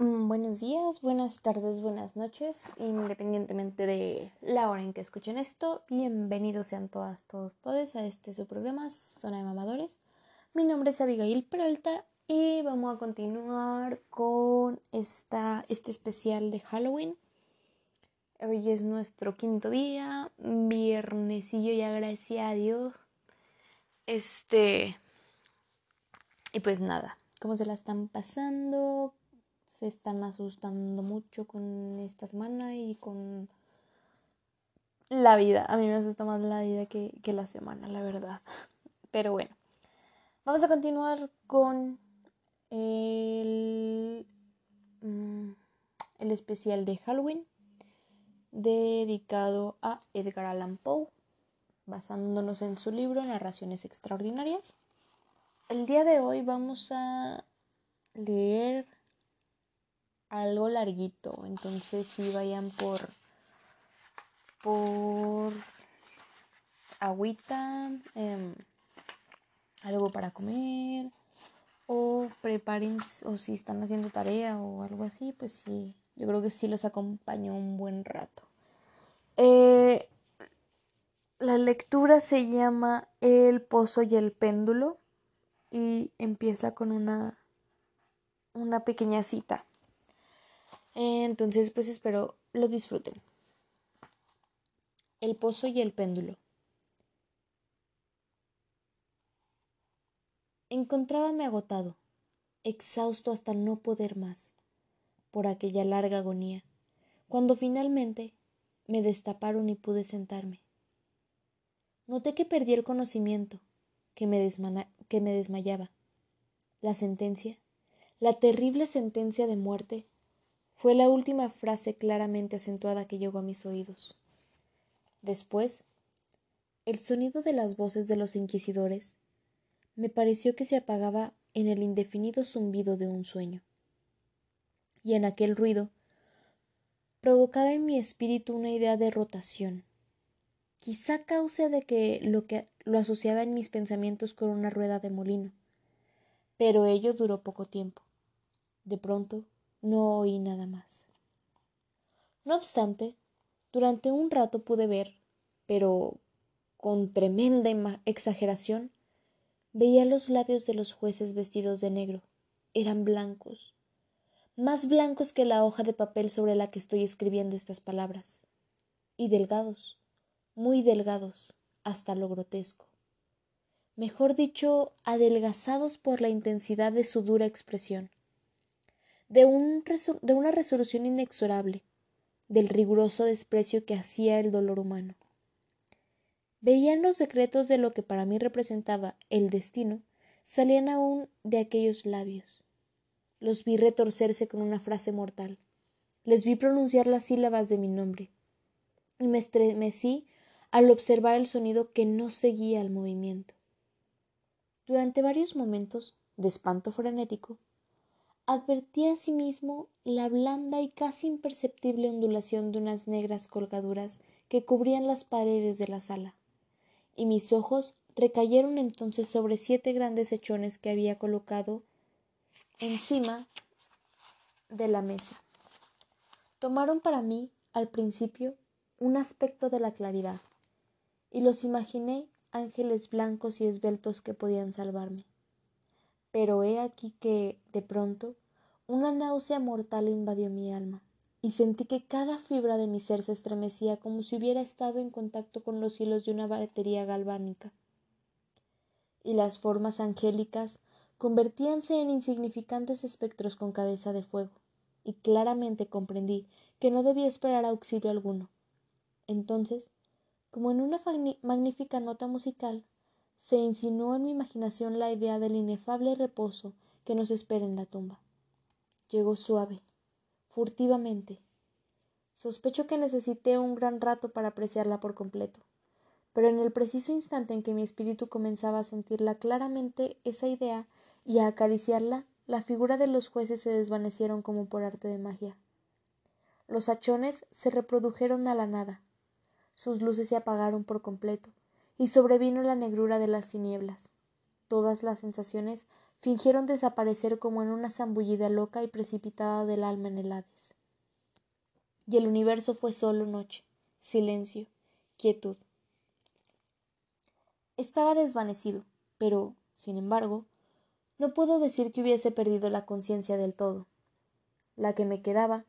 Mm, buenos días, buenas tardes, buenas noches, independientemente de la hora en que escuchen esto. Bienvenidos sean todas, todos, todos a este su programa Zona de Mamadores. Mi nombre es Abigail Peralta y vamos a continuar con esta, este especial de Halloween. Hoy es nuestro quinto día, viernesillo ya gracias a Dios. Este... Y pues nada, ¿cómo se la están pasando? Se están asustando mucho con esta semana y con la vida. A mí me asusta más la vida que, la semana, la verdad. Pero bueno, vamos a continuar con el, mm, el especial de Halloween dedicado a Edgar Allan Poe, basándonos en su libro Narraciones Extraordinarias. El día de hoy vamos a leer algo larguito. Entonces si vayan por por agüita, em, algo para comer o preparen o si están haciendo tarea o algo así, pues sí, yo creo que sí los acompañó un buen rato. Eh, la lectura se llama El pozo y el péndulo y empieza con una una pequeña cita. Entonces, pues espero lo disfruten. El pozo y el péndulo. Encontrábame agotado, exhausto hasta no poder más, por aquella larga agonía, cuando finalmente me destaparon y pude sentarme. Noté que perdí el conocimiento, que me, que me desmayaba. La sentencia, la terrible sentencia de muerte, fue la última frase claramente acentuada que llegó a mis oídos. Después, el sonido de las voces de los inquisidores me pareció que se apagaba en el indefinido zumbido de un sueño. Y en aquel ruido provocaba en mi espíritu una idea de rotación, quizá causa de que lo que lo asociaba en mis pensamientos con una rueda de molino. Pero ello duró poco tiempo. De pronto no oí nada más. No obstante, durante un rato pude ver, pero con tremenda exageración, veía los labios de los jueces vestidos de negro. Eran blancos, más blancos que la hoja de papel sobre la que estoy escribiendo estas palabras, y delgados, muy delgados, hasta lo grotesco. Mejor dicho, adelgazados por la intensidad de su dura expresión de, una resolución inexorable, del riguroso desprecio que hacía el dolor humano. Veían los secretos de lo que para mí representaba el destino, salían aún de aquellos labios. Los vi retorcerse con una frase mortal. Les vi pronunciar las sílabas de mi nombre. Y me estremecí al observar el sonido que no seguía el movimiento. Durante varios momentos, de espanto frenético, advertí asimismo la blanda y casi imperceptible ondulación de unas negras colgaduras que cubrían las paredes de la sala, y mis ojos recayeron entonces sobre siete grandes hechones que había colocado encima de la mesa. Tomaron para mí, al principio, un aspecto de la claridad, y los imaginé ángeles blancos y esbeltos que podían salvarme. Pero he aquí que, de pronto, una náusea mortal invadió mi alma, y sentí que cada fibra de mi ser se estremecía como si hubiera estado en contacto con los hilos de una batería galvánica. Y las formas angélicas convertíanse en insignificantes espectros con cabeza de fuego, y claramente comprendí que no debía esperar auxilio alguno. Entonces, como en una magnífica nota musical, se insinuó en mi imaginación la idea del inefable reposo que nos espera en la tumba. Llegó suave, furtivamente. Sospecho que necesité un gran rato para apreciarla por completo, pero en el preciso instante en que mi espíritu comenzaba a sentirla claramente esa idea y a acariciarla, la figura de los jueces se desvanecieron como por arte de magia. Los hachones se reprodujeron a la nada, sus luces se apagaron por completo, y sobrevino la negrura de las tinieblas. Todas las sensaciones fingieron desaparecer como en una zambullida loca y precipitada del alma en el Hades. Y el universo fue solo noche, silencio, quietud. Estaba desvanecido, pero, sin embargo, no puedo decir que hubiese perdido la conciencia del todo. La que me quedaba,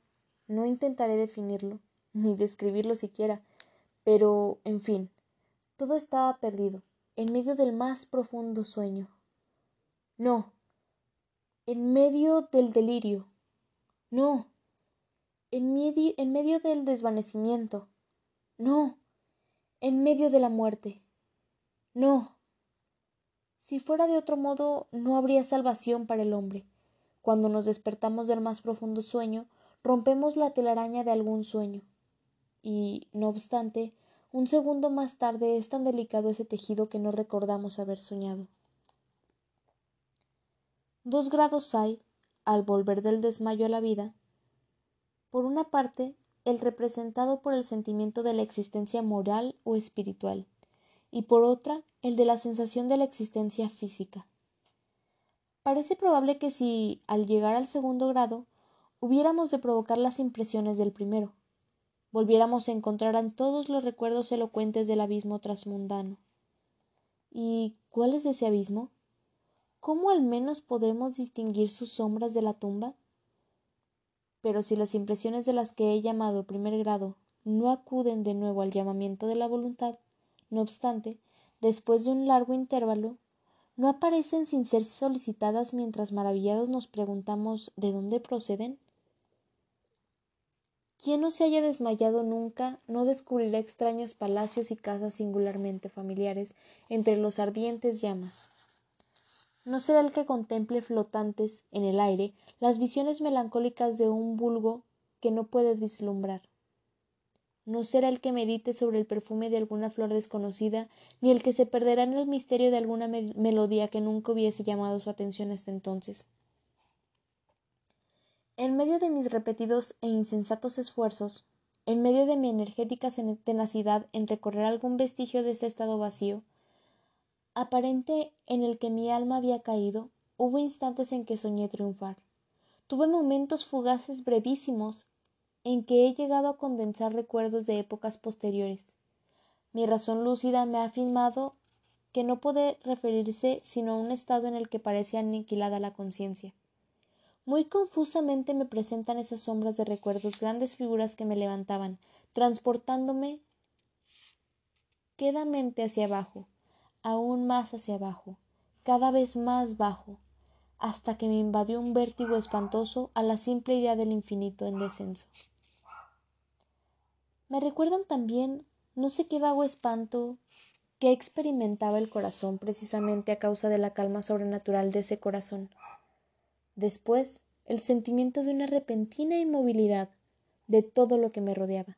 no intentaré definirlo, ni describirlo siquiera, pero, en fin, todo estaba perdido, en medio del más profundo sueño. No, en medio del delirio. No, en medio, en medio del desvanecimiento. No, en medio de la muerte. No. Si fuera de otro modo, no habría salvación para el hombre. Cuando nos despertamos del más profundo sueño, rompemos la telaraña de algún sueño. Y, no obstante, un segundo más tarde es tan delicado ese tejido que no recordamos haber soñado. Dos grados hay, al volver del desmayo a la vida. Por una parte, el representado por el sentimiento de la existencia moral o espiritual, y por otra, el de la sensación de la existencia física. Parece probable que si, al llegar al segundo grado, hubiéramos de provocar las impresiones del primero, volviéramos a encontrar en todos los recuerdos elocuentes del abismo trasmundano. ¿Y cuál es ese abismo? ¿Cómo al menos podremos distinguir sus sombras de la tumba? Pero si las impresiones de las que he llamado primer grado no acuden de nuevo al llamamiento de la voluntad, no obstante, después de un largo intervalo, no aparecen sin ser solicitadas mientras maravillados nos preguntamos de dónde proceden? Quien no se haya desmayado nunca no descubrirá extraños palacios y casas singularmente familiares entre los ardientes llamas. No será el que contemple flotantes en el aire las visiones melancólicas de un vulgo que no puede vislumbrar. No será el que medite sobre el perfume de alguna flor desconocida, ni el que se perderá en el misterio de alguna melodía que nunca hubiese llamado su atención hasta entonces. En medio de mis repetidos e insensatos esfuerzos, en medio de mi energética tenacidad en recorrer algún vestigio de ese estado vacío, aparente en el que mi alma había caído, hubo instantes en que soñé triunfar. Tuve momentos fugaces brevísimos en que he llegado a condensar recuerdos de épocas posteriores. Mi razón lúcida me ha afirmado que no puede referirse sino a un estado en el que parece aniquilada la conciencia. Muy confusamente me presentan esas sombras de recuerdos grandes figuras que me levantaban, transportándome quedamente hacia abajo, aún más hacia abajo, cada vez más bajo, hasta que me invadió un vértigo espantoso a la simple idea del infinito en descenso. Me recuerdan también no sé qué vago espanto que experimentaba el corazón precisamente a causa de la calma sobrenatural de ese corazón después el sentimiento de una repentina inmovilidad de todo lo que me rodeaba,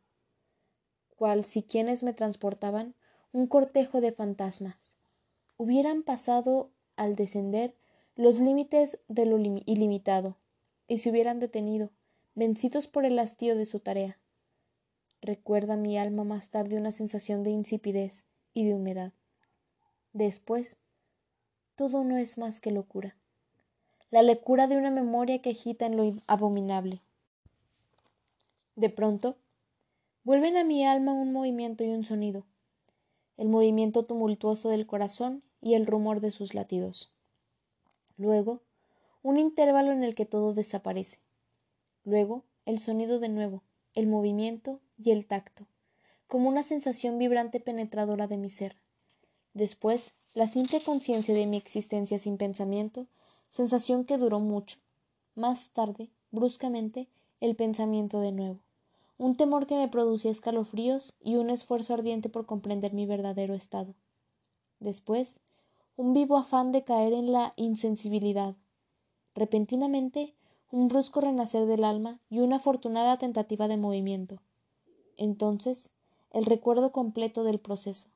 cual si quienes me transportaban un cortejo de fantasmas hubieran pasado al descender los límites de lo ilimitado y se hubieran detenido, vencidos por el hastío de su tarea. Recuerda mi alma más tarde una sensación de insipidez y de humedad. Después, todo no es más que locura la lecura de una memoria que agita en lo abominable. De pronto, vuelven a mi alma un movimiento y un sonido, el movimiento tumultuoso del corazón y el rumor de sus latidos. Luego, un intervalo en el que todo desaparece. Luego, el sonido de nuevo, el movimiento y el tacto, como una sensación vibrante penetradora de mi ser. Después, la simple conciencia de mi existencia sin pensamiento sensación que duró mucho. Más tarde, bruscamente, el pensamiento de nuevo, un temor que me producía escalofríos y un esfuerzo ardiente por comprender mi verdadero estado. Después, un vivo afán de caer en la insensibilidad. Repentinamente, un brusco renacer del alma y una afortunada tentativa de movimiento. Entonces, el recuerdo completo del proceso,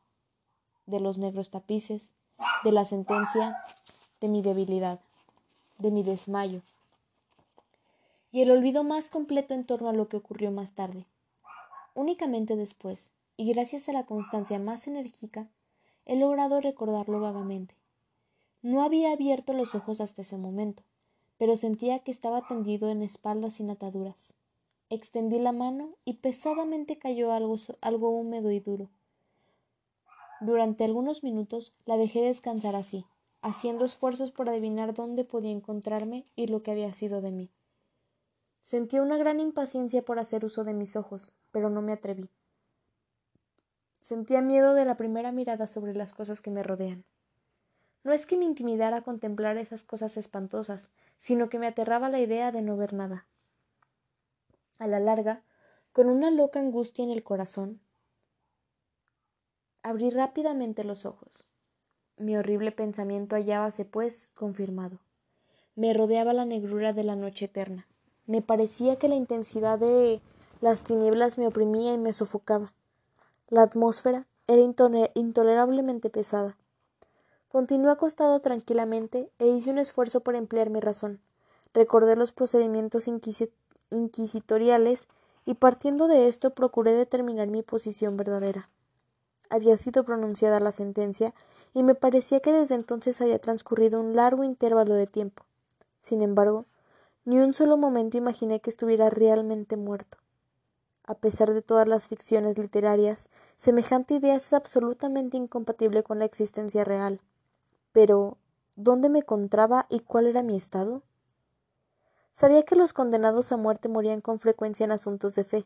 de los negros tapices, de la sentencia, de mi debilidad de mi desmayo, y el olvido más completo en torno a lo que ocurrió más tarde. Únicamente después, y gracias a la constancia más enérgica, he logrado recordarlo vagamente. No había abierto los ojos hasta ese momento, pero sentía que estaba tendido en espaldas sin ataduras. Extendí la mano y pesadamente cayó algo, algo húmedo y duro. Durante algunos minutos la dejé descansar así, haciendo esfuerzos por adivinar dónde podía encontrarme y lo que había sido de mí. Sentía una gran impaciencia por hacer uso de mis ojos, pero no me atreví. Sentía miedo de la primera mirada sobre las cosas que me rodean. No es que me intimidara contemplar esas cosas espantosas, sino que me aterraba la idea de no ver nada. A la larga, con una loca angustia en el corazón, abrí rápidamente los ojos. Mi horrible pensamiento hallábase, pues, confirmado. Me rodeaba la negrura de la noche eterna. Me parecía que la intensidad de las tinieblas me oprimía y me sofocaba. La atmósfera era intolerablemente pesada. Continué acostado tranquilamente e hice un esfuerzo por emplear mi razón. Recordé los procedimientos inquisitoriales y partiendo de esto procuré determinar mi posición verdadera. Había sido pronunciada la sentencia y me parecía que desde entonces había transcurrido un largo intervalo de tiempo. Sin embargo, ni un solo momento imaginé que estuviera realmente muerto. A pesar de todas las ficciones literarias, semejante idea es absolutamente incompatible con la existencia real. Pero, ¿dónde me encontraba y cuál era mi estado? Sabía que los condenados a muerte morían con frecuencia en asuntos de fe.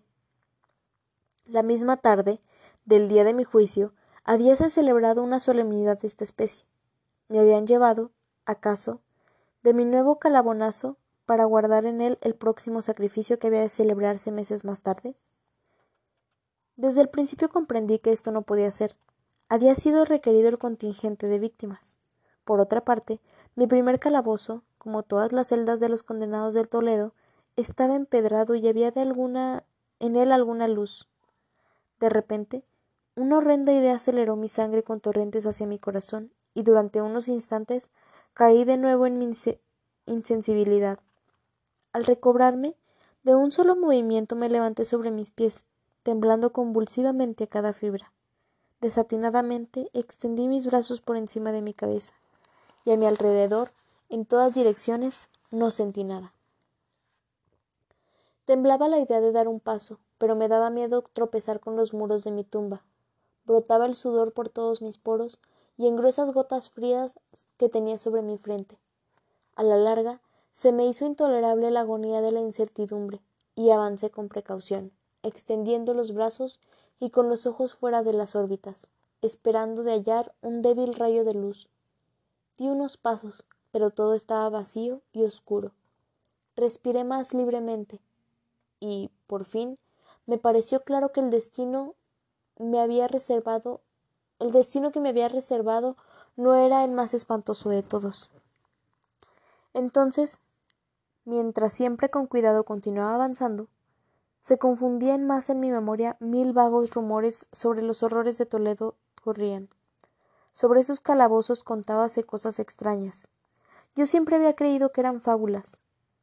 La misma tarde del día de mi juicio habíase celebrado una solemnidad de esta especie. Me habían llevado, acaso, de mi nuevo calabonazo para guardar en él el próximo sacrificio que había de celebrarse meses más tarde. Desde el principio comprendí que esto no podía ser. Había sido requerido el contingente de víctimas. Por otra parte, mi primer calabozo, como todas las celdas de los condenados del Toledo, estaba empedrado y había de alguna en él alguna luz. De repente, una horrenda idea aceleró mi sangre con torrentes hacia mi corazón, y durante unos instantes caí de nuevo en mi insensibilidad. Al recobrarme, de un solo movimiento me levanté sobre mis pies, temblando convulsivamente a cada fibra. Desatinadamente extendí mis brazos por encima de mi cabeza y a mi alrededor, en todas direcciones, no sentí nada. Temblaba la idea de dar un paso, pero me daba miedo tropezar con los muros de mi tumba. Brotaba el sudor por todos mis poros y en gruesas gotas frías que tenía sobre mi frente. A la larga, se me hizo intolerable la agonía de la incertidumbre, y avancé con precaución, extendiendo los brazos y con los ojos fuera de las órbitas, esperando de hallar un débil rayo de luz, Di unos pasos, pero todo estaba vacío y oscuro. Respiré más libremente y, por fin, me pareció claro que el destino me había reservado el destino que me había reservado no era el más espantoso de todos. Entonces, mientras siempre con cuidado continuaba avanzando, se confundían más en mi memoria mil vagos rumores sobre los horrores de Toledo corrían. Sobre esos calabozos contábase cosas extrañas. Yo siempre había creído que eran fábulas,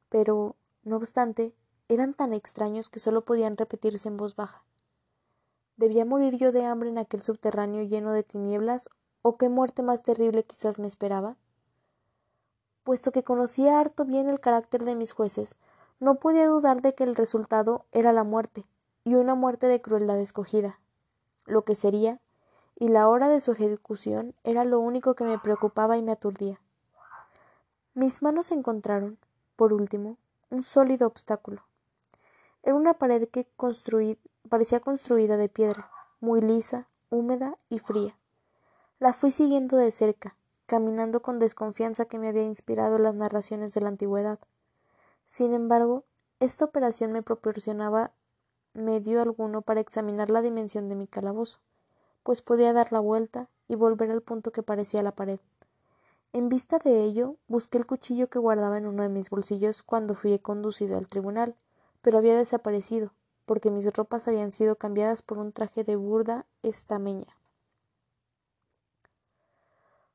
pero, no obstante, eran tan extraños que solo podían repetirse en voz baja. ¿Debía morir yo de hambre en aquel subterráneo lleno de tinieblas, o qué muerte más terrible quizás me esperaba? Puesto que conocía harto bien el carácter de mis jueces, no podía dudar de que el resultado era la muerte, y una muerte de crueldad escogida, lo que sería, y la hora de su ejecución era lo único que me preocupaba y me aturdía. Mis manos encontraron, por último, un sólido obstáculo. Era una pared que parecía construida de piedra, muy lisa, húmeda y fría. La fui siguiendo de cerca, caminando con desconfianza que me había inspirado las narraciones de la antigüedad. Sin embargo, esta operación me proporcionaba medio alguno para examinar la dimensión de mi calabozo pues podía dar la vuelta y volver al punto que parecía la pared. En vista de ello, busqué el cuchillo que guardaba en uno de mis bolsillos cuando fui conducido al tribunal, pero había desaparecido, porque mis ropas habían sido cambiadas por un traje de burda estameña.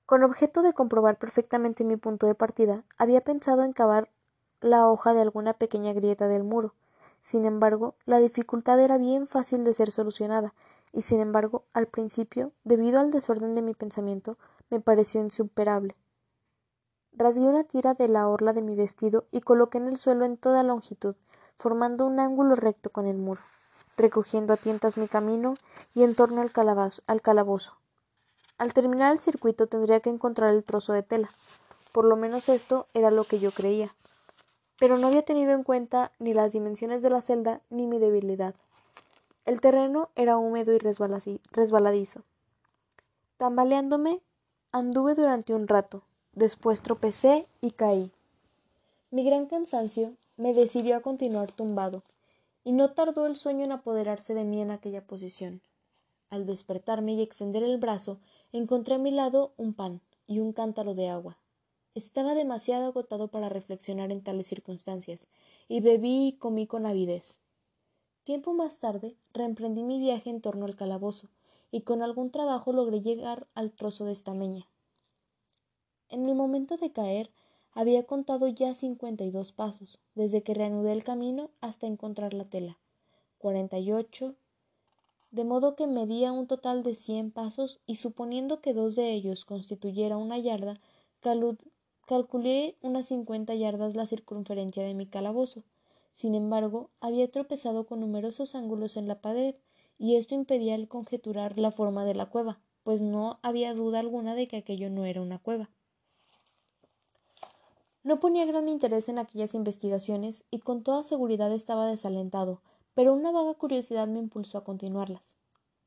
Con objeto de comprobar perfectamente mi punto de partida, había pensado en cavar la hoja de alguna pequeña grieta del muro. Sin embargo, la dificultad era bien fácil de ser solucionada, y sin embargo, al principio, debido al desorden de mi pensamiento, me pareció insuperable. rasgué una tira de la orla de mi vestido y coloqué en el suelo en toda longitud, formando un ángulo recto con el muro, recogiendo a tientas mi camino y en torno al, al calabozo. Al terminar el circuito tendría que encontrar el trozo de tela. Por lo menos esto era lo que yo creía. Pero no había tenido en cuenta ni las dimensiones de la celda ni mi debilidad. El terreno era húmedo y resbaladizo. Tambaleándome, anduve durante un rato, después tropecé y caí. Mi gran cansancio me decidió a continuar tumbado, y no tardó el sueño en apoderarse de mí en aquella posición. Al despertarme y extender el brazo, encontré a mi lado un pan y un cántaro de agua. Estaba demasiado agotado para reflexionar en tales circunstancias, y bebí y comí con avidez. Tiempo más tarde reemprendí mi viaje en torno al calabozo, y con algún trabajo logré llegar al trozo de estameña. En el momento de caer, había contado ya cincuenta y dos pasos, desde que reanudé el camino hasta encontrar la tela. cuarenta y ocho, de modo que medía un total de cien pasos y suponiendo que dos de ellos constituyera una yarda, calculé unas cincuenta yardas la circunferencia de mi calabozo. Sin embargo, había tropezado con numerosos ángulos en la pared, y esto impedía el conjeturar la forma de la cueva, pues no había duda alguna de que aquello no era una cueva. No ponía gran interés en aquellas investigaciones y con toda seguridad estaba desalentado, pero una vaga curiosidad me impulsó a continuarlas.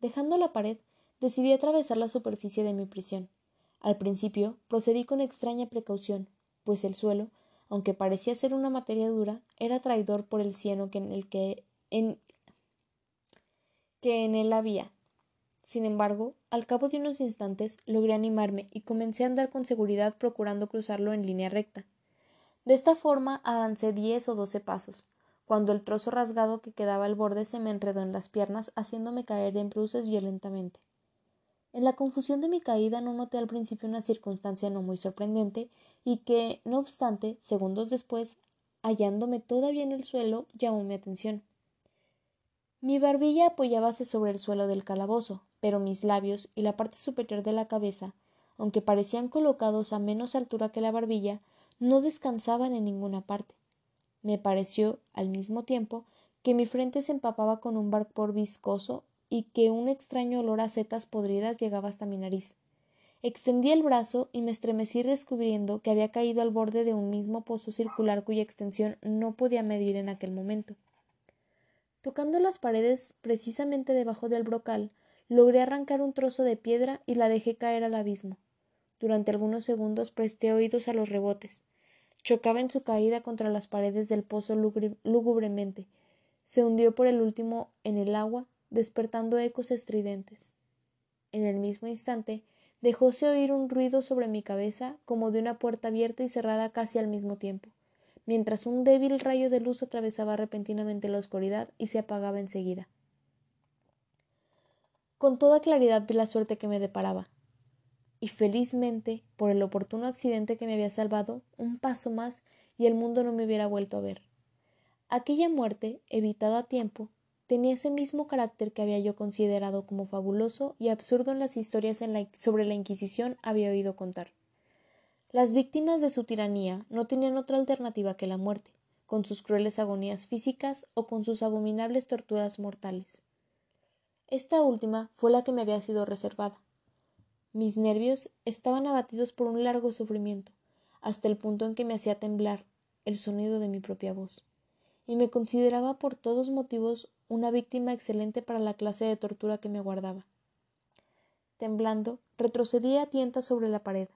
Dejando la pared, decidí atravesar la superficie de mi prisión. Al principio procedí con extraña precaución, pues el suelo, aunque parecía ser una materia dura, era traidor por el cieno que en el que en, que en él había. Sin embargo, al cabo de unos instantes logré animarme y comencé a andar con seguridad procurando cruzarlo en línea recta. De esta forma avancé diez o doce pasos, cuando el trozo rasgado que quedaba al borde se me enredó en las piernas, haciéndome caer en bruces violentamente. En la confusión de mi caída no noté al principio una circunstancia no muy sorprendente y que, no obstante, segundos después, hallándome todavía en el suelo, llamó mi atención. Mi barbilla apoyábase sobre el suelo del calabozo, pero mis labios y la parte superior de la cabeza, aunque parecían colocados a menos altura que la barbilla, no descansaban en ninguna parte. Me pareció, al mismo tiempo, que mi frente se empapaba con un vapor viscoso y que un extraño olor a setas podridas llegaba hasta mi nariz. Extendí el brazo y me estremecí descubriendo que había caído al borde de un mismo pozo circular cuya extensión no podía medir en aquel momento. Tocando las paredes precisamente debajo del brocal, logré arrancar un trozo de piedra y la dejé caer al abismo. Durante algunos segundos presté oídos a los rebotes. Chocaba en su caída contra las paredes del pozo lúgubremente. Se hundió por el último en el agua despertando ecos estridentes. En el mismo instante dejóse oír un ruido sobre mi cabeza como de una puerta abierta y cerrada casi al mismo tiempo, mientras un débil rayo de luz atravesaba repentinamente la oscuridad y se apagaba enseguida. Con toda claridad vi la suerte que me deparaba, y felizmente, por el oportuno accidente que me había salvado, un paso más y el mundo no me hubiera vuelto a ver. Aquella muerte, evitada a tiempo, tenía ese mismo carácter que había yo considerado como fabuloso y absurdo en las historias sobre la Inquisición había oído contar. Las víctimas de su tiranía no tenían otra alternativa que la muerte, con sus crueles agonías físicas o con sus abominables torturas mortales. Esta última fue la que me había sido reservada. Mis nervios estaban abatidos por un largo sufrimiento, hasta el punto en que me hacía temblar el sonido de mi propia voz, y me consideraba por todos motivos una víctima excelente para la clase de tortura que me aguardaba. Temblando, retrocedí a tientas sobre la pared,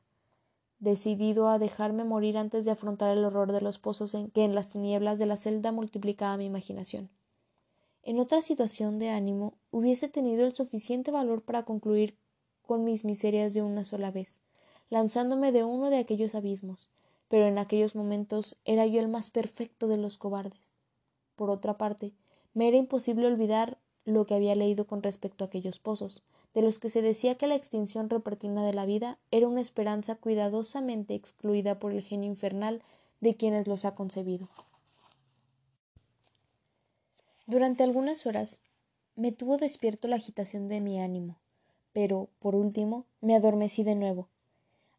decidido a dejarme morir antes de afrontar el horror de los pozos en que en las tinieblas de la celda multiplicaba mi imaginación. En otra situación de ánimo hubiese tenido el suficiente valor para concluir con mis miserias de una sola vez, lanzándome de uno de aquellos abismos, pero en aquellos momentos era yo el más perfecto de los cobardes. Por otra parte, me era imposible olvidar lo que había leído con respecto a aquellos pozos, de los que se decía que la extinción repentina de la vida era una esperanza cuidadosamente excluida por el genio infernal de quienes los ha concebido. Durante algunas horas me tuvo despierto la agitación de mi ánimo, pero, por último, me adormecí de nuevo.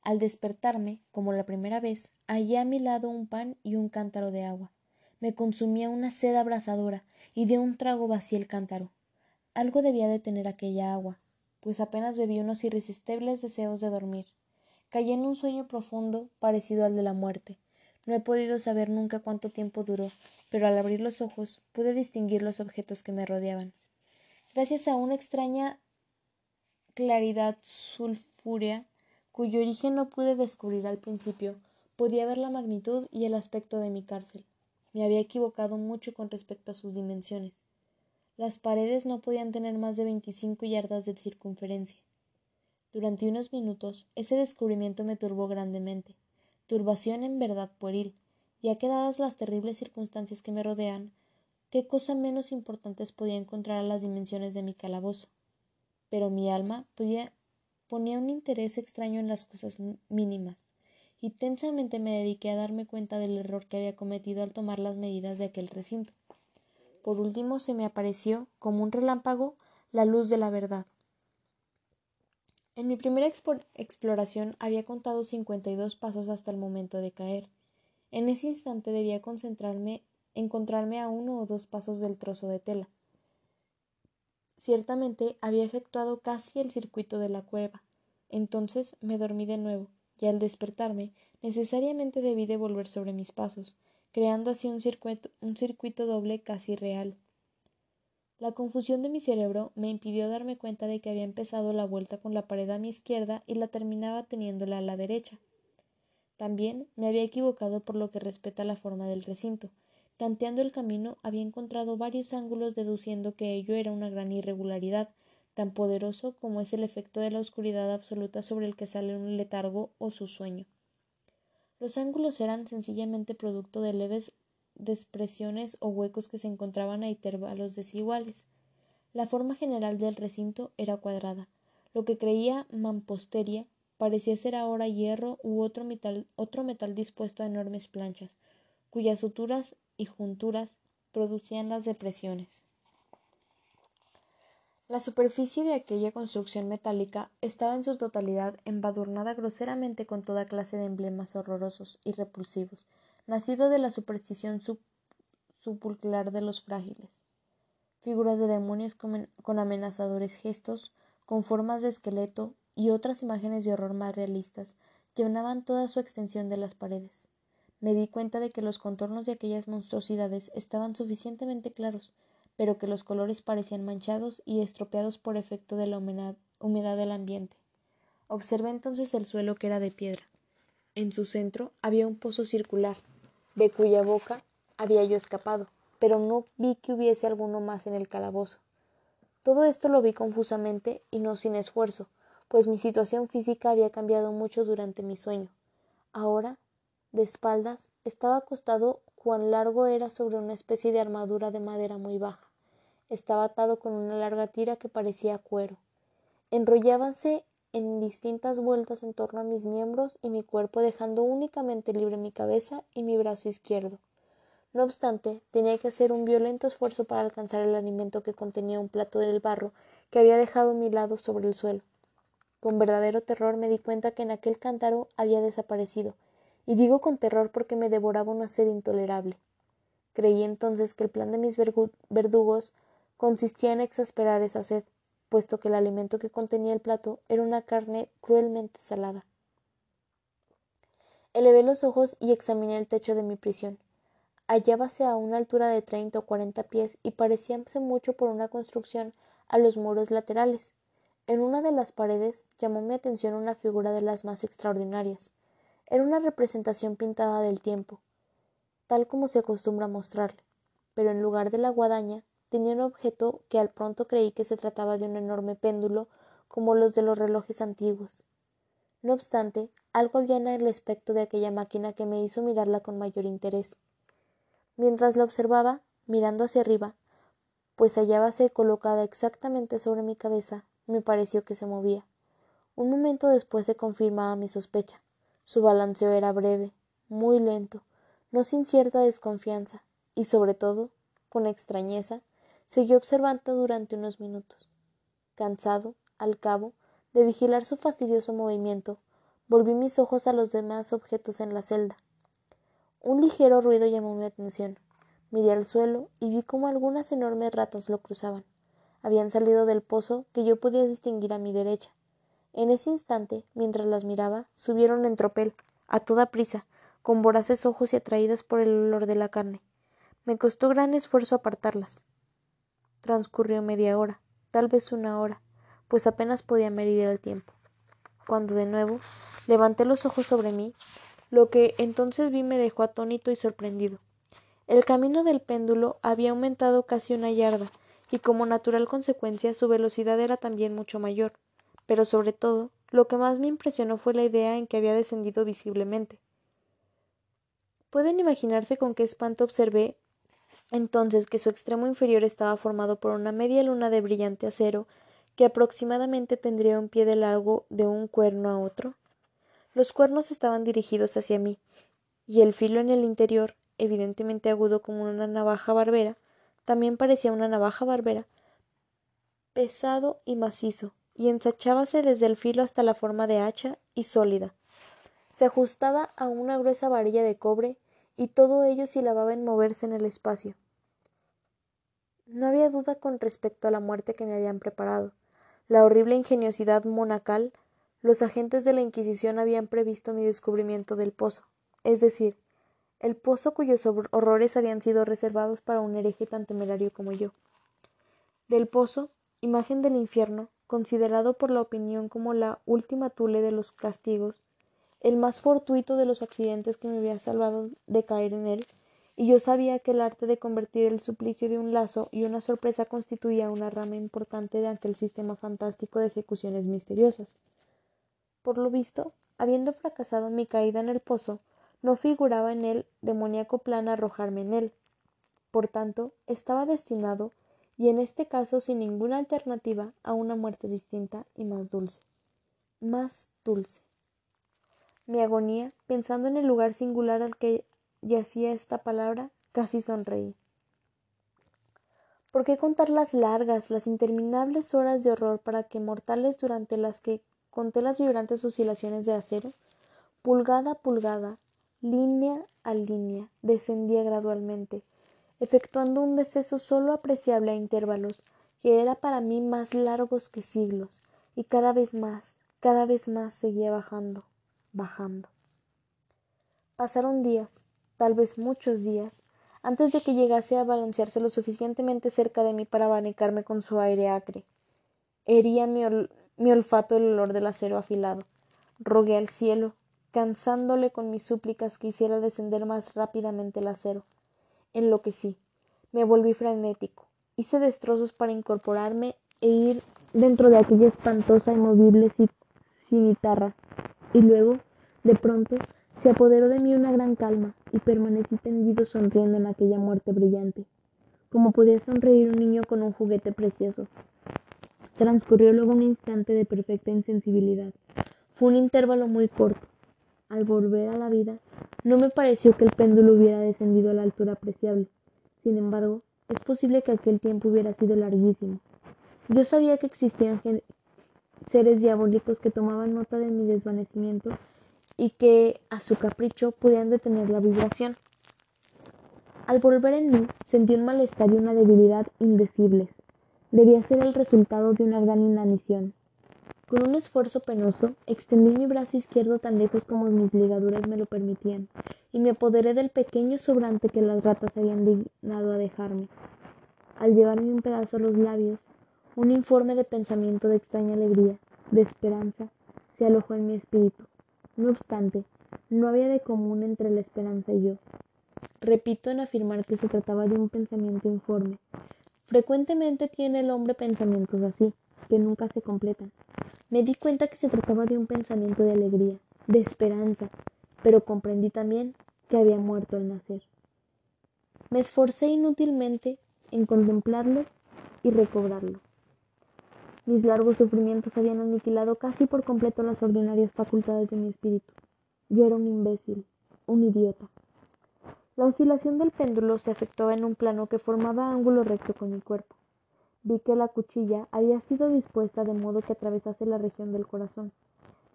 Al despertarme, como la primera vez, hallé a mi lado un pan y un cántaro de agua. Me consumía una sed abrasadora y de un trago vacié el cántaro. Algo debía de tener aquella agua, pues apenas bebí unos irresistibles deseos de dormir. Caí en un sueño profundo parecido al de la muerte. No he podido saber nunca cuánto tiempo duró, pero al abrir los ojos pude distinguir los objetos que me rodeaban. Gracias a una extraña claridad sulfúrea, cuyo origen no pude descubrir al principio, podía ver la magnitud y el aspecto de mi cárcel. Me había equivocado mucho con respecto a sus dimensiones. Las paredes no podían tener más de veinticinco yardas de circunferencia. Durante unos minutos ese descubrimiento me turbó grandemente, turbación en verdad pueril, ya que dadas las terribles circunstancias que me rodean, qué cosa menos importantes podía encontrar a las dimensiones de mi calabozo. Pero mi alma ponía un interés extraño en las cosas mínimas, y tensamente me dediqué a darme cuenta del error que había cometido al tomar las medidas de aquel recinto. Por último se me apareció, como un relámpago, la luz de la verdad. En mi primera exploración había contado cincuenta y dos pasos hasta el momento de caer. En ese instante debía concentrarme, encontrarme a uno o dos pasos del trozo de tela. Ciertamente había efectuado casi el circuito de la cueva. Entonces me dormí de nuevo, y al despertarme necesariamente debí de volver sobre mis pasos, creando así un circuito, un circuito doble casi real. La confusión de mi cerebro me impidió darme cuenta de que había empezado la vuelta con la pared a mi izquierda y la terminaba teniéndola a la derecha. También me había equivocado por lo que respecta a la forma del recinto. Tanteando el camino había encontrado varios ángulos deduciendo que ello era una gran irregularidad, tan poderoso como es el efecto de la oscuridad absoluta sobre el que sale un letargo o su sueño. Los ángulos eran sencillamente producto de leves depresiones o huecos que se encontraban a intervalos desiguales. La forma general del recinto era cuadrada. Lo que creía mampostería parecía ser ahora hierro u otro metal, otro metal dispuesto a enormes planchas, cuyas suturas y junturas producían las depresiones. La superficie de aquella construcción metálica estaba en su totalidad embadurnada groseramente con toda clase de emblemas horrorosos y repulsivos, nacido de la superstición sepulcral de los frágiles. Figuras de demonios con, con amenazadores gestos, con formas de esqueleto y otras imágenes de horror más realistas llenaban toda su extensión de las paredes. Me di cuenta de que los contornos de aquellas monstruosidades estaban suficientemente claros, pero que los colores parecían manchados y estropeados por efecto de la humedad, del ambiente. Observé entonces el suelo que era de piedra. En su centro había un pozo circular, de cuya boca había yo escapado, pero no vi que hubiese alguno más en el calabozo. Todo esto lo vi confusamente y no sin esfuerzo, pues mi situación física había cambiado mucho durante mi sueño. Ahora, de espaldas, estaba acostado cuán largo era sobre una especie de armadura de madera muy baja. Estaba atado con una larga tira que parecía cuero. Enrollábase en distintas vueltas en torno a mis miembros y mi cuerpo dejando únicamente libre mi cabeza y mi brazo izquierdo. No obstante, tenía que hacer un violento esfuerzo para alcanzar el alimento que contenía un plato del barro que había dejado a mi lado sobre el suelo. Con verdadero terror me di cuenta que en aquel cántaro había desaparecido, y digo con terror porque me devoraba una sed intolerable. Creí entonces que el plan de mis verdugos consistía en exasperar esa sed, puesto que el alimento que contenía el plato era una carne cruelmente salada. Elevé los ojos y examiné el techo de mi prisión. Hallábase a una altura de treinta o cuarenta pies y parecíase mucho por una construcción a los muros laterales. En una de las paredes llamó mi atención una figura de las más extraordinarias. Era una representación pintada del tiempo, tal como se acostumbra mostrarle, pero en lugar de la guadaña tenía un objeto que al pronto creí que se trataba de un enorme péndulo como los de los relojes antiguos. No obstante, algo había en el aspecto de aquella máquina que me hizo mirarla con mayor interés. Mientras la observaba, mirando hacia arriba, pues hallábase colocada exactamente sobre mi cabeza, me pareció que se movía. Un momento después se confirmaba mi sospecha. Su balanceo era breve, muy lento, no sin cierta desconfianza, y sobre todo, con extrañeza, Seguí observando durante unos minutos. Cansado, al cabo, de vigilar su fastidioso movimiento, Volví mis ojos a los demás objetos en la celda. Un ligero ruido llamó mi atención. Miré al suelo y vi como algunas enormes ratas lo cruzaban. Habían salido del pozo que yo podía distinguir a mi derecha. En ese instante, mientras las miraba, subieron en tropel, a toda prisa, con voraces ojos y atraídas por el olor de la carne. Me costó gran esfuerzo apartarlas. Transcurrió media hora, tal vez una hora, pues apenas podía medir el tiempo. Cuando de nuevo levanté los ojos sobre mí, lo que entonces vi me dejó atónito y sorprendido. El camino del péndulo había aumentado casi una yarda, y como natural consecuencia su velocidad era también mucho mayor. Pero sobre todo, lo que más me impresionó fue la idea en que había descendido visiblemente. Pueden imaginarse con qué espanto observé entonces que su extremo inferior estaba formado por una media luna de brillante acero que aproximadamente tendría un pie de largo de un cuerno a otro. Los cuernos estaban dirigidos hacia mí, y el filo en el interior, evidentemente agudo como una navaja barbera, también parecía una navaja barbera, pesado y macizo, y ensachábase desde el filo hasta la forma de hacha y sólida. Se ajustaba a una gruesa varilla de cobre y todo ello silababa en moverse en el espacio. No había duda con respecto a la muerte que me habían preparado. La horrible ingeniosidad monacal, los agentes de la Inquisición habían previsto mi descubrimiento del pozo, es decir, el pozo cuyos horrores habían sido reservados para un hereje tan temerario como yo. Del pozo, imagen del infierno, considerado por la opinión como la última tule de los castigos, el más fortuito de los accidentes que me había salvado de caer en él, y yo sabía que el arte de convertir el suplicio de un lazo y una sorpresa constituía una rama importante de aquel sistema fantástico de ejecuciones misteriosas. Por lo visto, habiendo fracasado mi caída en el pozo, no figuraba en el demoníaco plan arrojarme en él. Por tanto, estaba destinado, y en este caso sin ninguna alternativa, a una muerte distinta y más dulce. Más dulce. Mi agonía, pensando en el lugar singular al que yacía esta palabra, casi sonreí. ¿Por qué contar las largas, las interminables horas de horror para que mortales durante las que conté las vibrantes oscilaciones de acero, pulgada a pulgada, línea a línea, descendía gradualmente, efectuando un deceso solo apreciable a intervalos, que era para mí más largos que siglos, y cada vez más, cada vez más seguía bajando bajando. Pasaron días, tal vez muchos días, antes de que llegase a balancearse lo suficientemente cerca de mí para abanicarme con su aire acre. Hería mi olfato el olor del acero afilado. Rogué al cielo, cansándole con mis súplicas que hiciera descender más rápidamente el acero. Enloquecí, me volví frenético, hice destrozos para incorporarme e ir dentro de aquella espantosa, inmovible cimitarra, y luego, de pronto, se apoderó de mí una gran calma, y permanecí tendido sonriendo en aquella muerte brillante, como podía sonreír un niño con un juguete precioso. Transcurrió luego un instante de perfecta insensibilidad. Fue un intervalo muy corto. Al volver a la vida, no me pareció que el péndulo hubiera descendido a la altura apreciable. Sin embargo, es posible que aquel tiempo hubiera sido larguísimo. Yo sabía que existían seres diabólicos que tomaban nota de mi desvanecimiento y que, a su capricho, podían detener la vibración. Al volver en mí, sentí un malestar y una debilidad indecibles. Debía ser el resultado de una gran inanición. Con un esfuerzo penoso, extendí mi brazo izquierdo tan lejos como mis ligaduras me lo permitían, y me apoderé del pequeño sobrante que las ratas habían dignado a dejarme. Al llevarme un pedazo a los labios, un informe de pensamiento de extraña alegría, de esperanza, se alojó en mi espíritu. No obstante, no había de común entre la esperanza y yo. Repito en afirmar que se trataba de un pensamiento informe. Frecuentemente tiene el hombre pensamientos así, que nunca se completan. Me di cuenta que se trataba de un pensamiento de alegría, de esperanza, pero comprendí también que había muerto al nacer. Me esforcé inútilmente en contemplarlo y recobrarlo. Mis largos sufrimientos habían aniquilado casi por completo las ordinarias facultades de mi espíritu. Yo era un imbécil, un idiota. La oscilación del péndulo se efectuaba en un plano que formaba ángulo recto con mi cuerpo. Vi que la cuchilla había sido dispuesta de modo que atravesase la región del corazón.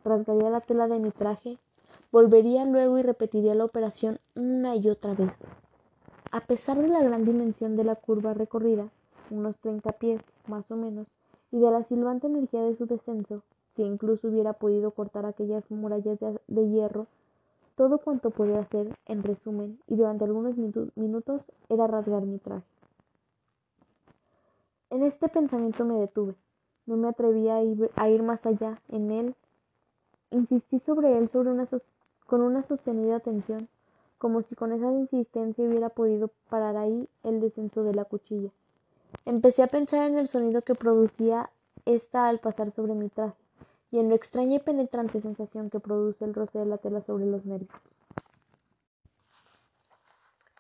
rasgaría la tela de mi traje, volvería luego y repetiría la operación una y otra vez. A pesar de la gran dimensión de la curva recorrida, unos treinta pies más o menos, y de la silbante energía de su descenso, que incluso hubiera podido cortar aquellas murallas de, hierro, todo cuanto podía hacer, en resumen, y durante algunos minutos, era rasgar mi traje. En este pensamiento me detuve. No me atrevía a ir, más allá en él. Insistí sobre él con una sostenida atención, como si con esa insistencia hubiera podido parar ahí el descenso de la cuchilla. Empecé a pensar en el sonido que producía ésta al pasar sobre mi traje y en lo extraña y penetrante sensación que produce el roce de la tela sobre los nervios.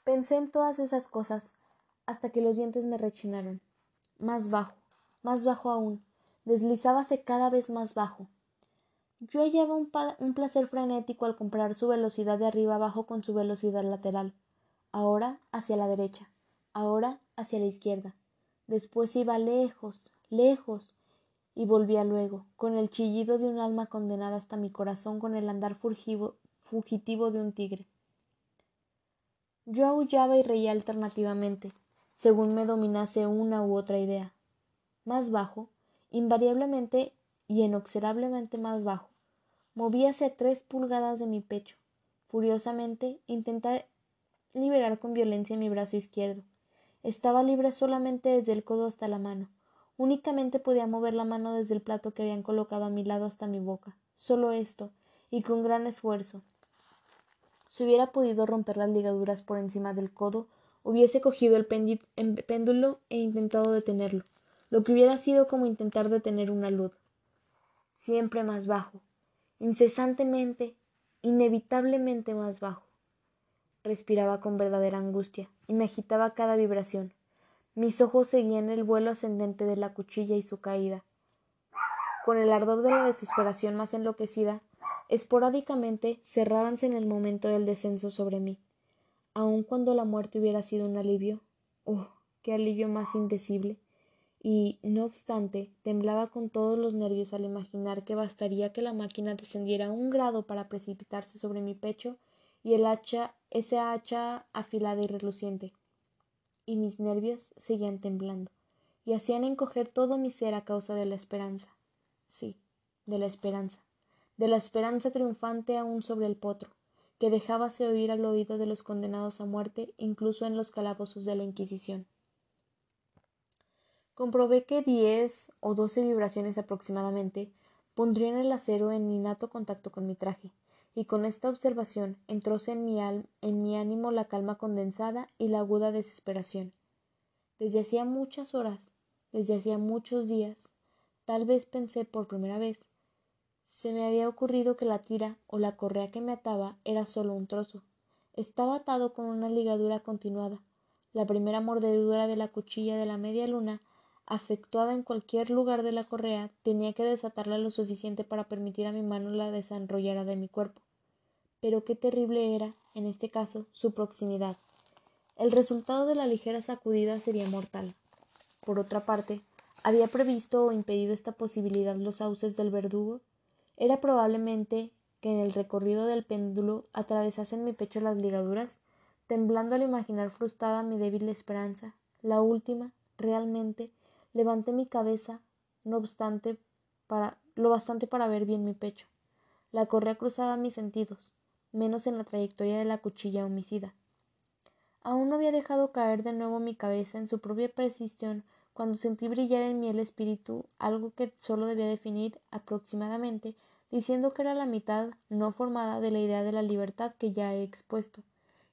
Pensé en todas esas cosas hasta que los dientes me rechinaron. Más bajo, más bajo aún, deslizábase cada vez más bajo. Yo hallaba un, placer frenético al comparar su velocidad de arriba abajo con su velocidad lateral, ahora hacia la derecha, ahora hacia la izquierda. Después iba lejos, lejos, y volvía luego, con el chillido de un alma condenada hasta mi corazón con el andar fugitivo de un tigre. Yo aullaba y reía alternativamente, según me dominase una u otra idea. Más bajo, invariablemente y inexorablemente más bajo, movíase tres pulgadas de mi pecho. Furiosamente intentar liberar con violencia mi brazo izquierdo. Estaba libre solamente desde el codo hasta la mano. Únicamente podía mover la mano desde el plato que habían colocado a mi lado hasta mi boca. Solo esto, y con gran esfuerzo. Si hubiera podido romper las ligaduras por encima del codo, hubiese cogido el péndulo e intentado detenerlo, lo que hubiera sido como intentar detener una luz. Siempre más bajo, incesantemente, inevitablemente más bajo. Respiraba con verdadera angustia y me agitaba cada vibración. Mis ojos seguían el vuelo ascendente de la cuchilla y su caída. Con el ardor de la desesperación más enloquecida, esporádicamente cerrábanse en el momento del descenso sobre mí. Aun cuando la muerte hubiera sido un alivio, oh, qué alivio más indecible. Y, no obstante, temblaba con todos los nervios al imaginar que bastaría que la máquina descendiera un grado para precipitarse sobre mi pecho y el hacha, ese hacha afilada y reluciente y mis nervios seguían temblando, y hacían encoger todo mi ser a causa de la esperanza. Sí, de la esperanza, de la esperanza triunfante aún sobre el potro, que dejábase oír al oído de los condenados a muerte incluso en los calabozos de la Inquisición. Comprobé que diez o doce vibraciones aproximadamente pondrían el acero en innato contacto con mi traje, y con esta observación entróse en mi, en mi ánimo la calma condensada y la aguda desesperación. Desde hacía muchas horas, desde hacía muchos días, tal vez pensé por primera vez, se me había ocurrido que la tira o la correa que me ataba era solo un trozo. Estaba atado con una ligadura continuada. La primera mordedura de la cuchilla de la media luna afectuada en cualquier lugar de la correa, tenía que desatarla lo suficiente para permitir a mi mano la desenrollara de mi cuerpo. Pero qué terrible era, en este caso, su proximidad. El resultado de la ligera sacudida sería mortal. Por otra parte, ¿había previsto o impedido esta posibilidad los sauces del verdugo? Era probablemente que en el recorrido del péndulo atravesasen mi pecho las ligaduras, temblando al imaginar frustrada mi débil esperanza, la última, realmente, Levanté mi cabeza, no obstante, lo bastante para ver bien mi pecho. La correa cruzaba mis sentidos, menos en la trayectoria de la cuchilla homicida. Aún no había dejado caer de nuevo mi cabeza en su propia precisión cuando sentí brillar en mí el espíritu algo que solo debía definir aproximadamente, diciendo que era la mitad no formada de la idea de la libertad que ya he expuesto,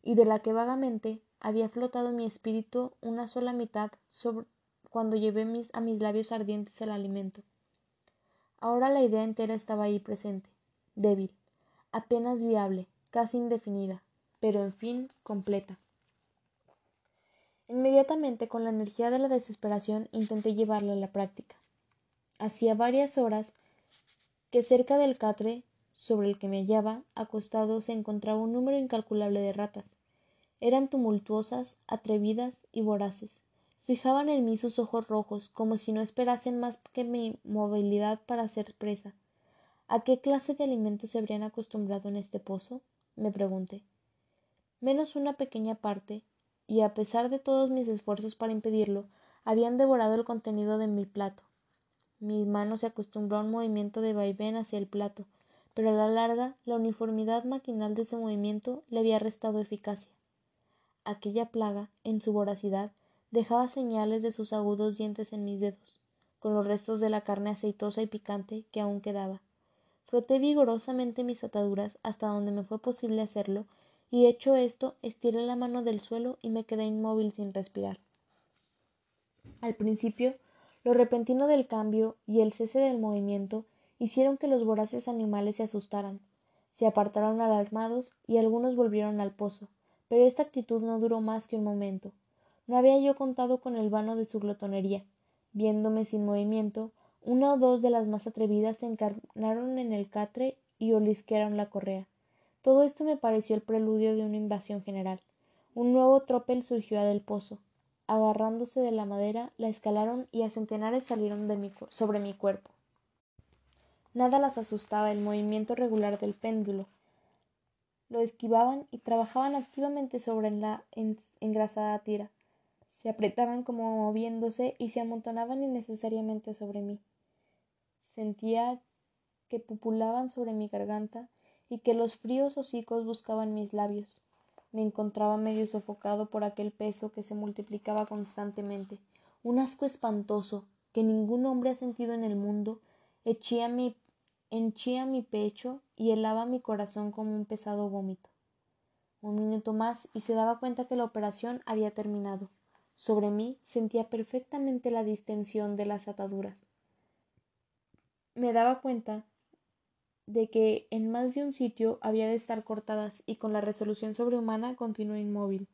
y de la que vagamente había flotado mi espíritu una sola mitad cuando llevé mis, a mis labios ardientes el alimento. Ahora la idea entera estaba ahí presente, débil, apenas viable, casi indefinida, pero en fin completa. Inmediatamente, con la energía de la desesperación, intenté llevarla a la práctica. Hacía varias horas que cerca del catre sobre el que me hallaba acostado se encontraba un número incalculable de ratas. Eran tumultuosas, atrevidas y voraces fijaban en mí sus ojos rojos, como si no esperasen más que mi movilidad para ser presa. ¿A qué clase de alimentos se habrían acostumbrado en este pozo? me pregunté. Menos una pequeña parte, y a pesar de todos mis esfuerzos para impedirlo, habían devorado el contenido de mi plato. Mi mano se acostumbró a un movimiento de vaivén hacia el plato, pero a la larga la uniformidad maquinal de ese movimiento le había restado eficacia. Aquella plaga, en su voracidad, dejaba señales de sus agudos dientes en mis dedos, con los restos de la carne aceitosa y picante que aún quedaba. Froté vigorosamente mis ataduras hasta donde me fue posible hacerlo, y hecho esto, estiré la mano del suelo y me quedé inmóvil sin respirar. Al principio, lo repentino del cambio y el cese del movimiento hicieron que los voraces animales se asustaran, se apartaron alarmados y algunos volvieron al pozo, pero esta actitud no duró más que un momento. No había yo contado con el vano de su glotonería. Viéndome sin movimiento, una o dos de las más atrevidas se encarnaron en el catre y olisquearon la correa. Todo esto me pareció el preludio de una invasión general. Un nuevo tropel surgió del pozo. Agarrándose de la madera, la escalaron y a centenares salieron sobre mi cuerpo. Nada las asustaba el movimiento regular del péndulo, lo esquivaban y trabajaban activamente sobre la engrasada tira. Se apretaban como moviéndose y se amontonaban innecesariamente sobre mí. Sentía que pupulaban sobre mi garganta y que los fríos hocicos buscaban mis labios. Me encontraba medio sofocado por aquel peso que se multiplicaba constantemente. Un asco espantoso que ningún hombre ha sentido en el mundo echía mi henchía mi pecho y helaba mi corazón como un pesado vómito. Un minuto más y se daba cuenta que la operación había terminado. Sobre mí sentía perfectamente la distensión de las ataduras. Me daba cuenta de que en más de un sitio había de estar cortadas y con la resolución sobrehumana continué inmóvil.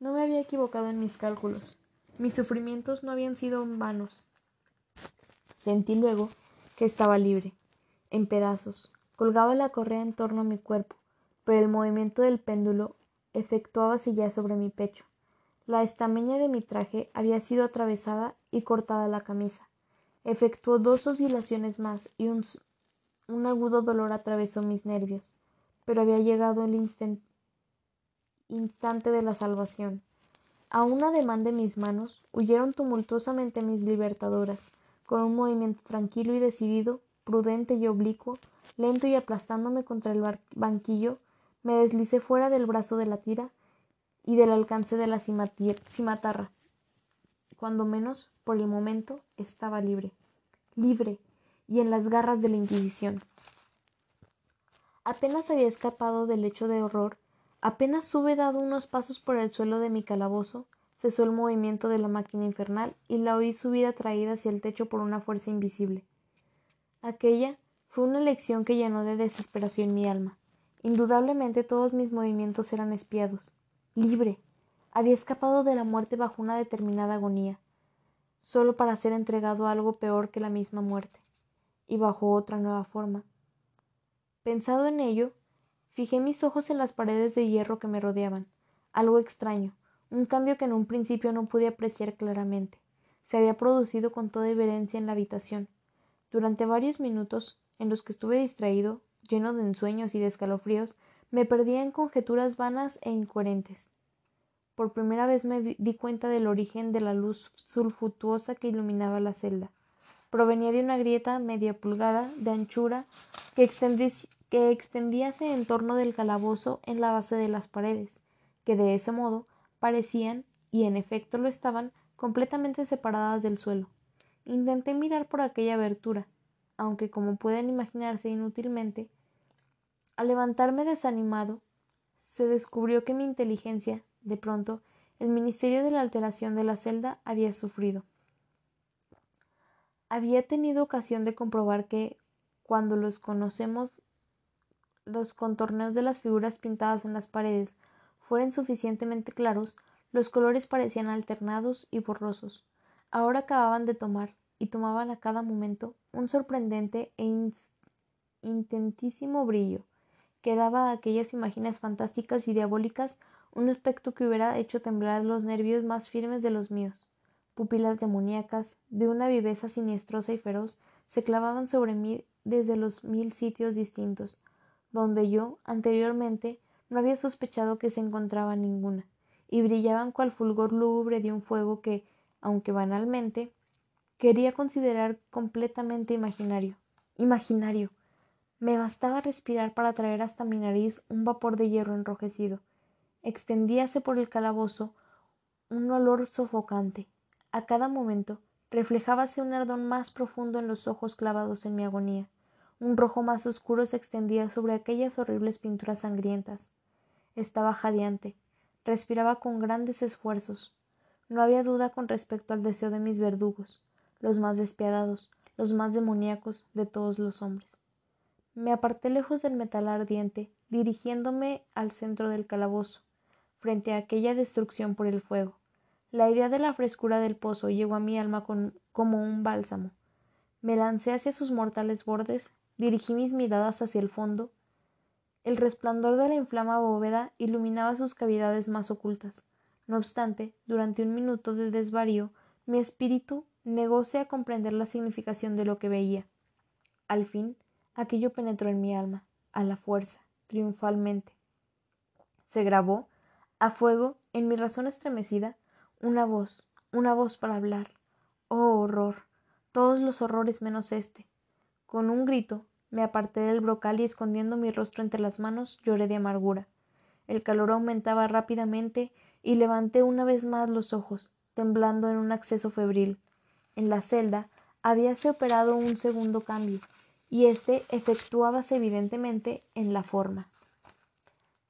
No me había equivocado en mis cálculos. Mis sufrimientos no habían sido vanos. Sentí luego que estaba libre en pedazos. Colgaba la correa en torno a mi cuerpo, pero el movimiento del péndulo efectuábase ya sobre mi pecho. La estameña de mi traje había sido atravesada y cortada la camisa. Efectuó dos oscilaciones más y un, un agudo dolor atravesó mis nervios, pero había llegado el instante de la salvación. A un ademán de mis manos huyeron tumultuosamente mis libertadoras. Con un movimiento tranquilo y decidido prudente y oblicuo, lento y aplastándome contra el banquillo, me deslicé fuera del brazo de la tira y del alcance de la cimatarra. Cuando menos, por el momento, estaba libre. Libre y en las garras de la Inquisición. Apenas había escapado del hecho de horror, apenas hube dado unos pasos por el suelo de mi calabozo, cesó el movimiento de la máquina infernal y la oí subir atraída hacia el techo por una fuerza invisible. Aquella fue una lección que llenó de desesperación mi alma. Indudablemente todos mis movimientos eran espiados. Libre. Había escapado de la muerte bajo una determinada agonía, solo para ser entregado a algo peor que la misma muerte, y bajo otra nueva forma. Pensado en ello, fijé mis ojos en las paredes de hierro que me rodeaban. Algo extraño, un cambio que en un principio no pude apreciar claramente. Se había producido con toda evidencia en la habitación. Durante varios minutos, en los que estuve distraído, lleno de ensueños y de escalofríos, me perdía en conjeturas vanas e incoherentes. Por primera vez me di cuenta del origen de la luz sulfutuosa que iluminaba la celda. Provenía de una grieta media pulgada de anchura que, que extendíase en torno del calabozo en la base de las paredes, que de ese modo parecían, y en efecto lo estaban, completamente separadas del suelo. Intenté mirar por aquella abertura, aunque como pueden imaginarse inútilmente, al levantarme desanimado, se descubrió que mi inteligencia, de pronto, el ministerio de la alteración de la celda había sufrido. Había tenido ocasión de comprobar que, cuando los conocemos, los contorneos de las figuras pintadas en las paredes fueran suficientemente claros, los colores parecían alternados y borrosos, ahora acababan de tomar, y tomaban a cada momento, un sorprendente e intentísimo brillo, que daba a aquellas imágenes fantásticas y diabólicas un aspecto que hubiera hecho temblar los nervios más firmes de los míos. Pupilas demoníacas, de una viveza siniestrosa y feroz, se clavaban sobre mí desde los mil sitios distintos, donde yo, anteriormente, no había sospechado que se encontraba ninguna, y brillaban cual fulgor lúgubre de un fuego que, aunque banalmente, quería considerar completamente imaginario. Imaginario. Me bastaba respirar para traer hasta mi nariz un vapor de hierro enrojecido. Extendíase por el calabozo un olor sofocante. A cada momento reflejábase un ardor más profundo en los ojos clavados en mi agonía. Un rojo más oscuro se extendía sobre aquellas horribles pinturas sangrientas. Estaba jadeante. Respiraba con grandes esfuerzos. No había duda con respecto al deseo de mis verdugos, los más despiadados, los más demoníacos de todos los hombres. Me aparté lejos del metal ardiente, dirigiéndome al centro del calabozo, frente a aquella destrucción por el fuego. La idea de la frescura del pozo llegó a mi alma como un bálsamo. Me lancé hacia sus mortales bordes, dirigí mis miradas hacia el fondo. El resplandor de la inflama bóveda iluminaba sus cavidades más ocultas. No obstante, durante un minuto de desvarío, mi espíritu negóse a comprender la significación de lo que veía. Al fin, Aquello penetró en mi alma, a la fuerza, triunfalmente. Se grabó, a fuego, en mi razón estremecida, una voz, una voz para hablar. Oh horror. Todos los horrores menos este. Con un grito, me aparté del brocal y escondiendo mi rostro entre las manos, lloré de amargura. El calor aumentaba rápidamente y levanté una vez más los ojos, temblando en un acceso febril. En la celda habíase operado un segundo cambio y éste efectuábase evidentemente en la forma.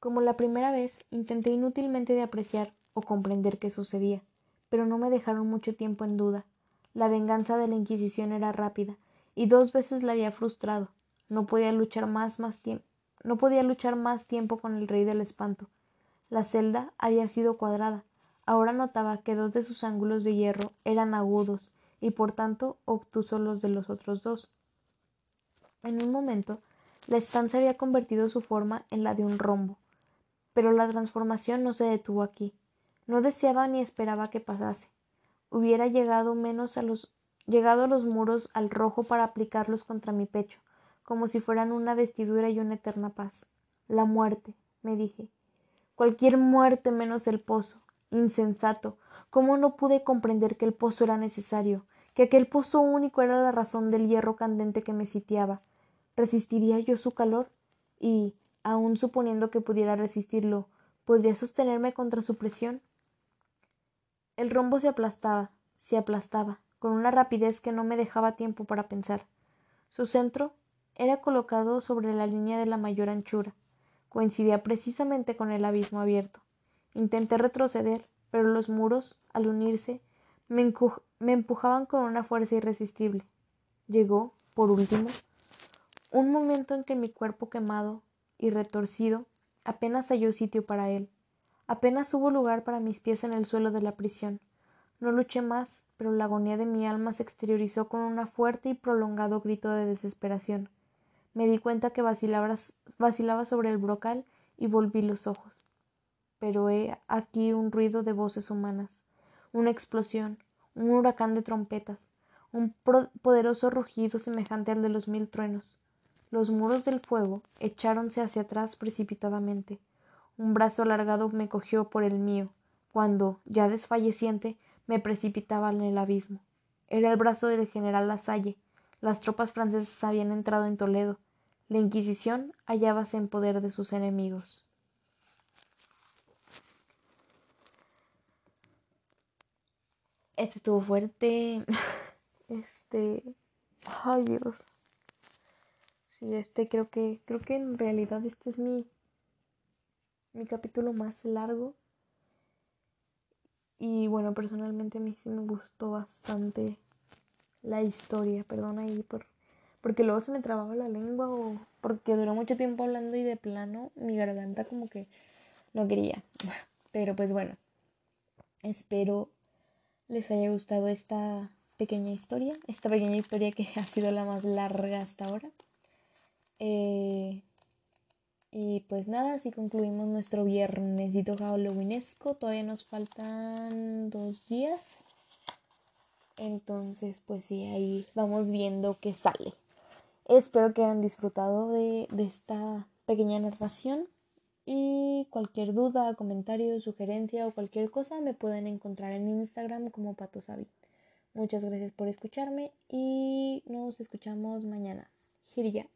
Como la primera vez, intenté inútilmente de apreciar o comprender qué sucedía, pero no me dejaron mucho tiempo en duda. La venganza de la Inquisición era rápida, y dos veces la había frustrado. No podía luchar más, más tiempo. No podía luchar más tiempo con el rey del espanto. La celda había sido cuadrada. Ahora notaba que dos de sus ángulos de hierro eran agudos y por tanto obtusos los de los otros dos. En un momento, la estancia había convertido su forma en la de un rombo. Pero la transformación no se detuvo aquí. No deseaba ni esperaba que pasase. Hubiera llegado menos a los llegado a los muros al rojo para aplicarlos contra mi pecho, como si fueran una vestidura y una eterna paz. La muerte, me dije. Cualquier muerte menos el pozo. Insensato. ¿Cómo no pude comprender que el pozo era necesario? que aquel pozo único era la razón del hierro candente que me sitiaba, ¿Resistiría yo su calor? Y, aun suponiendo que pudiera resistirlo, ¿podría sostenerme contra su presión? El rombo se aplastaba, se aplastaba, con una rapidez que no me dejaba tiempo para pensar. Su centro era colocado sobre la línea de la mayor anchura. Coincidía precisamente con el abismo abierto. Intenté retroceder, pero los muros, al unirse, me, me empujaban con una fuerza irresistible. Llegó, por último, un momento en que mi cuerpo quemado y retorcido apenas halló sitio para él. Apenas hubo lugar para mis pies en el suelo de la prisión. No luché más, pero la agonía de mi alma se exteriorizó con un fuerte y prolongado grito de desesperación. Me di cuenta que vacilaba, sobre el brocal y volví los ojos. Pero he aquí un ruido de voces humanas, una explosión, un huracán de trompetas, un poderoso rugido semejante al de los mil truenos. Los muros del fuego echáronse hacia atrás precipitadamente. Un brazo alargado me cogió por el mío, cuando, ya desfalleciente, me precipitaba en el abismo. Era el brazo del general Lasalle. Las tropas francesas habían entrado en Toledo. La Inquisición hallábase en poder de sus enemigos. Este estuvo fuerte. Este. Ay, Dios. Y este creo que, creo que en realidad este es mi, mi capítulo más largo. Y bueno, personalmente a mí sí me gustó bastante la historia, perdón ahí por porque luego se me trababa la lengua o porque duró mucho tiempo hablando y de plano mi garganta como que no quería. Pero pues bueno, espero les haya gustado esta pequeña historia, esta pequeña historia que ha sido la más larga hasta ahora. Eh, y pues nada, así concluimos nuestro viernesito halloweenesco. Todavía nos faltan dos días. Entonces, pues sí, ahí vamos viendo qué sale. Espero que hayan disfrutado de, esta pequeña narración y cualquier duda, comentario, sugerencia o cualquier cosa me pueden encontrar en Instagram como Patosabi. Muchas gracias por escucharme y nos escuchamos mañana. Giria.